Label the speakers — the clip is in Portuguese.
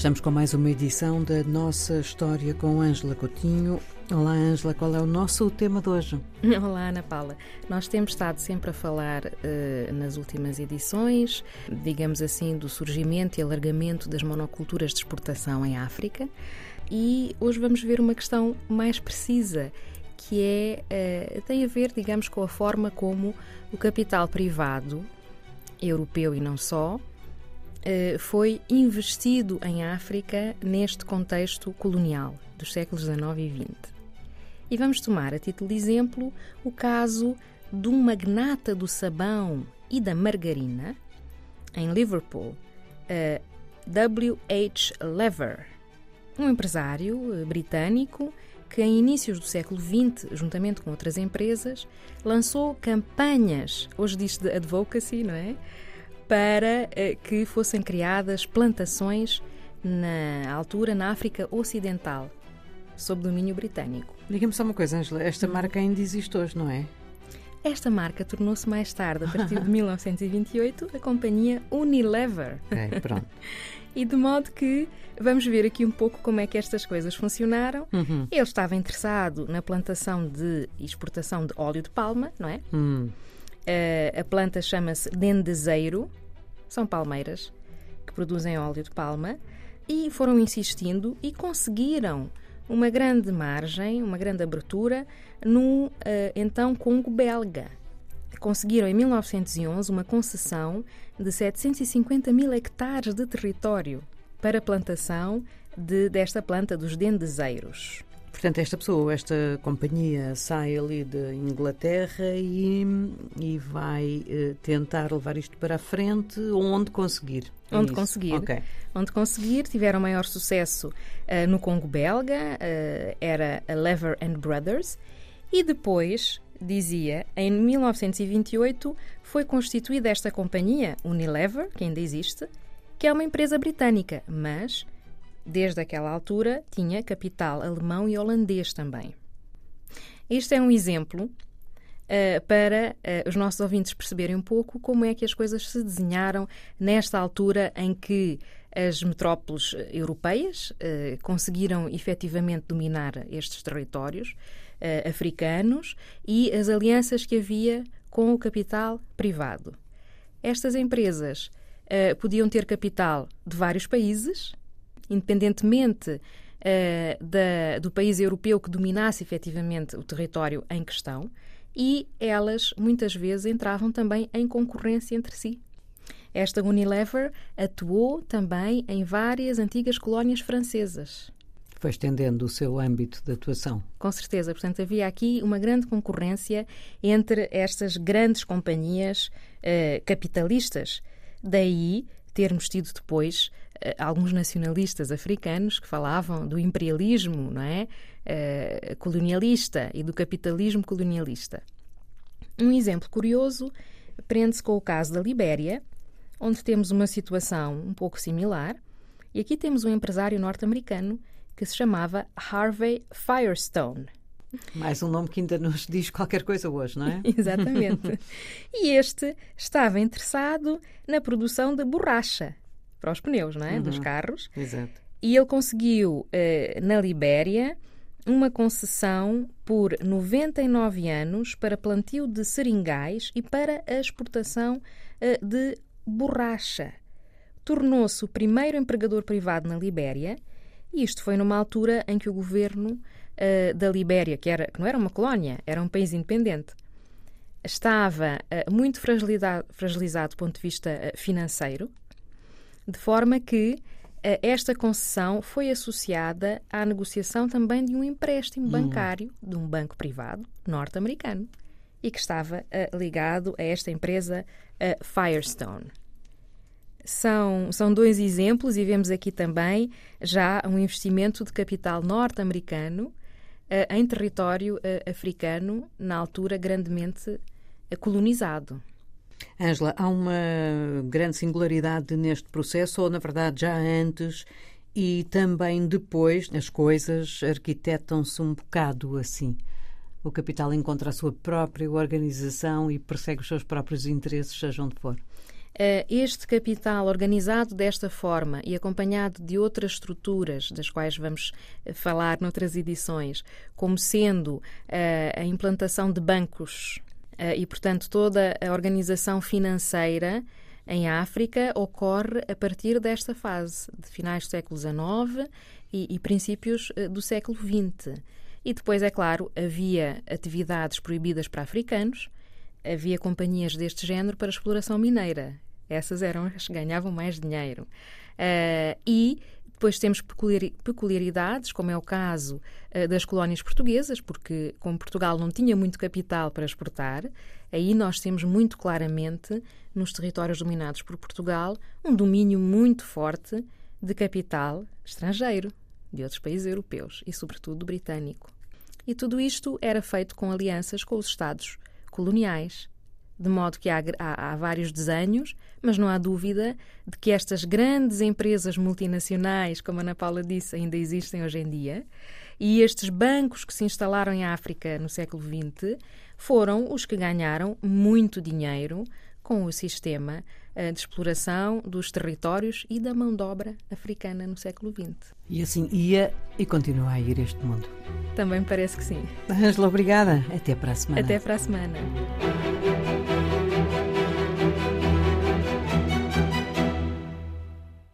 Speaker 1: estamos com mais uma edição da nossa história com Ângela Coutinho. Olá, Ângela, qual é o nosso tema de hoje?
Speaker 2: Olá, Ana Paula. Nós temos estado sempre a falar uh, nas últimas edições, digamos assim, do surgimento e alargamento das monoculturas de exportação em África. E hoje vamos ver uma questão mais precisa, que é, uh, tem a ver, digamos, com a forma como o capital privado, europeu e não só, foi investido em África neste contexto colonial dos séculos XIX e XX. E vamos tomar a título de exemplo o caso de um magnata do sabão e da margarina em Liverpool, W. H. Lever, um empresário eh, britânico que, em inícios do século XX, juntamente com outras empresas, lançou campanhas, hoje diz de advocacy, não é? Para eh, que fossem criadas plantações na altura na África Ocidental, sob domínio britânico.
Speaker 1: Diga-me só uma coisa, Angela, esta uhum. marca ainda existe hoje, não é?
Speaker 2: Esta marca tornou-se mais tarde, a partir de 1928, a companhia Unilever.
Speaker 1: É, pronto.
Speaker 2: e de modo que vamos ver aqui um pouco como é que estas coisas funcionaram. Uhum. Ele estava interessado na plantação de exportação de óleo de palma, não é? Uhum. Uh, a planta chama-se dendezeiro, são palmeiras que produzem óleo de palma e foram insistindo e conseguiram uma grande margem, uma grande abertura no uh, então Congo belga. Conseguiram em 1911 uma concessão de 750 mil hectares de território para a plantação de, desta planta dos dendezeiros.
Speaker 1: Portanto, esta pessoa, esta companhia sai ali de Inglaterra e, e vai uh, tentar levar isto para a frente onde conseguir.
Speaker 2: É onde isso? conseguir. Okay. Onde conseguir, tiveram maior sucesso uh, no Congo belga, uh, era a Lever and Brothers, e depois, dizia, em 1928 foi constituída esta companhia, Unilever, que ainda existe, que é uma empresa britânica, mas desde aquela altura, tinha capital alemão e holandês também. Este é um exemplo uh, para uh, os nossos ouvintes perceberem um pouco como é que as coisas se desenharam nesta altura em que as metrópoles europeias uh, conseguiram efetivamente dominar estes territórios africanos e as alianças que havia com o capital privado. Estas empresas podiam ter capital de vários países, independentemente uh, da, do país europeu que dominasse efetivamente o território em questão, e elas muitas vezes entravam também em concorrência entre si. Esta Unilever atuou também em várias antigas colónias francesas.
Speaker 1: Foi estendendo o seu âmbito de atuação.
Speaker 2: Com certeza. Portanto, havia aqui uma grande concorrência entre estas grandes companhias uh, capitalistas. Daí termos tido depois alguns nacionalistas africanos que falavam do imperialismo não é? Uh, colonialista e do capitalismo colonialista. Um exemplo curioso prende-se com o caso da Libéria, onde temos uma situação um pouco similar, e aqui temos um empresário norte-americano que se chamava Harvey Firestone.
Speaker 1: Mais um nome que ainda nos diz qualquer coisa hoje, não é?
Speaker 2: Exatamente. e este estava interessado na produção de borracha para os pneus, não é? Uhum. Dos carros.
Speaker 1: Exato.
Speaker 2: E ele conseguiu, uh, na Libéria, uma concessão por 99 anos para plantio de seringais e para a exportação uh, de borracha. Tornou-se o primeiro empregador privado na Libéria e isto foi numa altura em que o governo uh, da Libéria, que, era, que não era uma colónia, era um país independente, estava uh, muito fragilizado, fragilizado do ponto de vista financeiro, de forma que esta concessão foi associada à negociação também de um empréstimo hum. bancário de um banco privado norte-americano e que estava ligado a esta empresa Firestone. São, são dois exemplos e vemos aqui também já um investimento de capital norte-americano eh, em território eh, africano, na altura grandemente eh, colonizado.
Speaker 1: Ângela, há uma grande singularidade neste processo, ou na verdade já antes e também depois as coisas arquitetam-se um bocado assim. O capital encontra a sua própria organização e persegue os seus próprios interesses, seja onde for.
Speaker 2: este capital organizado desta forma e acompanhado de outras estruturas, das quais vamos falar noutras edições, como sendo a implantação de bancos e, portanto, toda a organização financeira em África ocorre a partir desta fase, de finais do século XIX e, e princípios eh, do século XX. E depois, é claro, havia atividades proibidas para africanos, havia companhias deste género para exploração mineira. Essas eram as que ganhavam mais dinheiro. Uh, e depois temos peculiaridades, como é o caso uh, das colónias portuguesas, porque como Portugal não tinha muito capital para exportar, aí nós temos muito claramente, nos territórios dominados por Portugal, um domínio muito forte de capital estrangeiro, de outros países europeus e, sobretudo, britânico. E tudo isto era feito com alianças com os Estados coloniais, de modo que há, há, há, vários desenhos, mas não há dúvida de que estas grandes empresas multinacionais, como a Ana Paula disse, ainda existem hoje em dia, e estes bancos que se instalaram em África no século XX foram os que ganharam muito dinheiro com o sistema eh, de exploração dos territórios e da mão de obra africana no século XX.
Speaker 1: E assim ia e continua a ir este mundo.
Speaker 2: Também parece que sim.
Speaker 1: Angela, obrigada. Até para a semana.
Speaker 2: Até para a semana.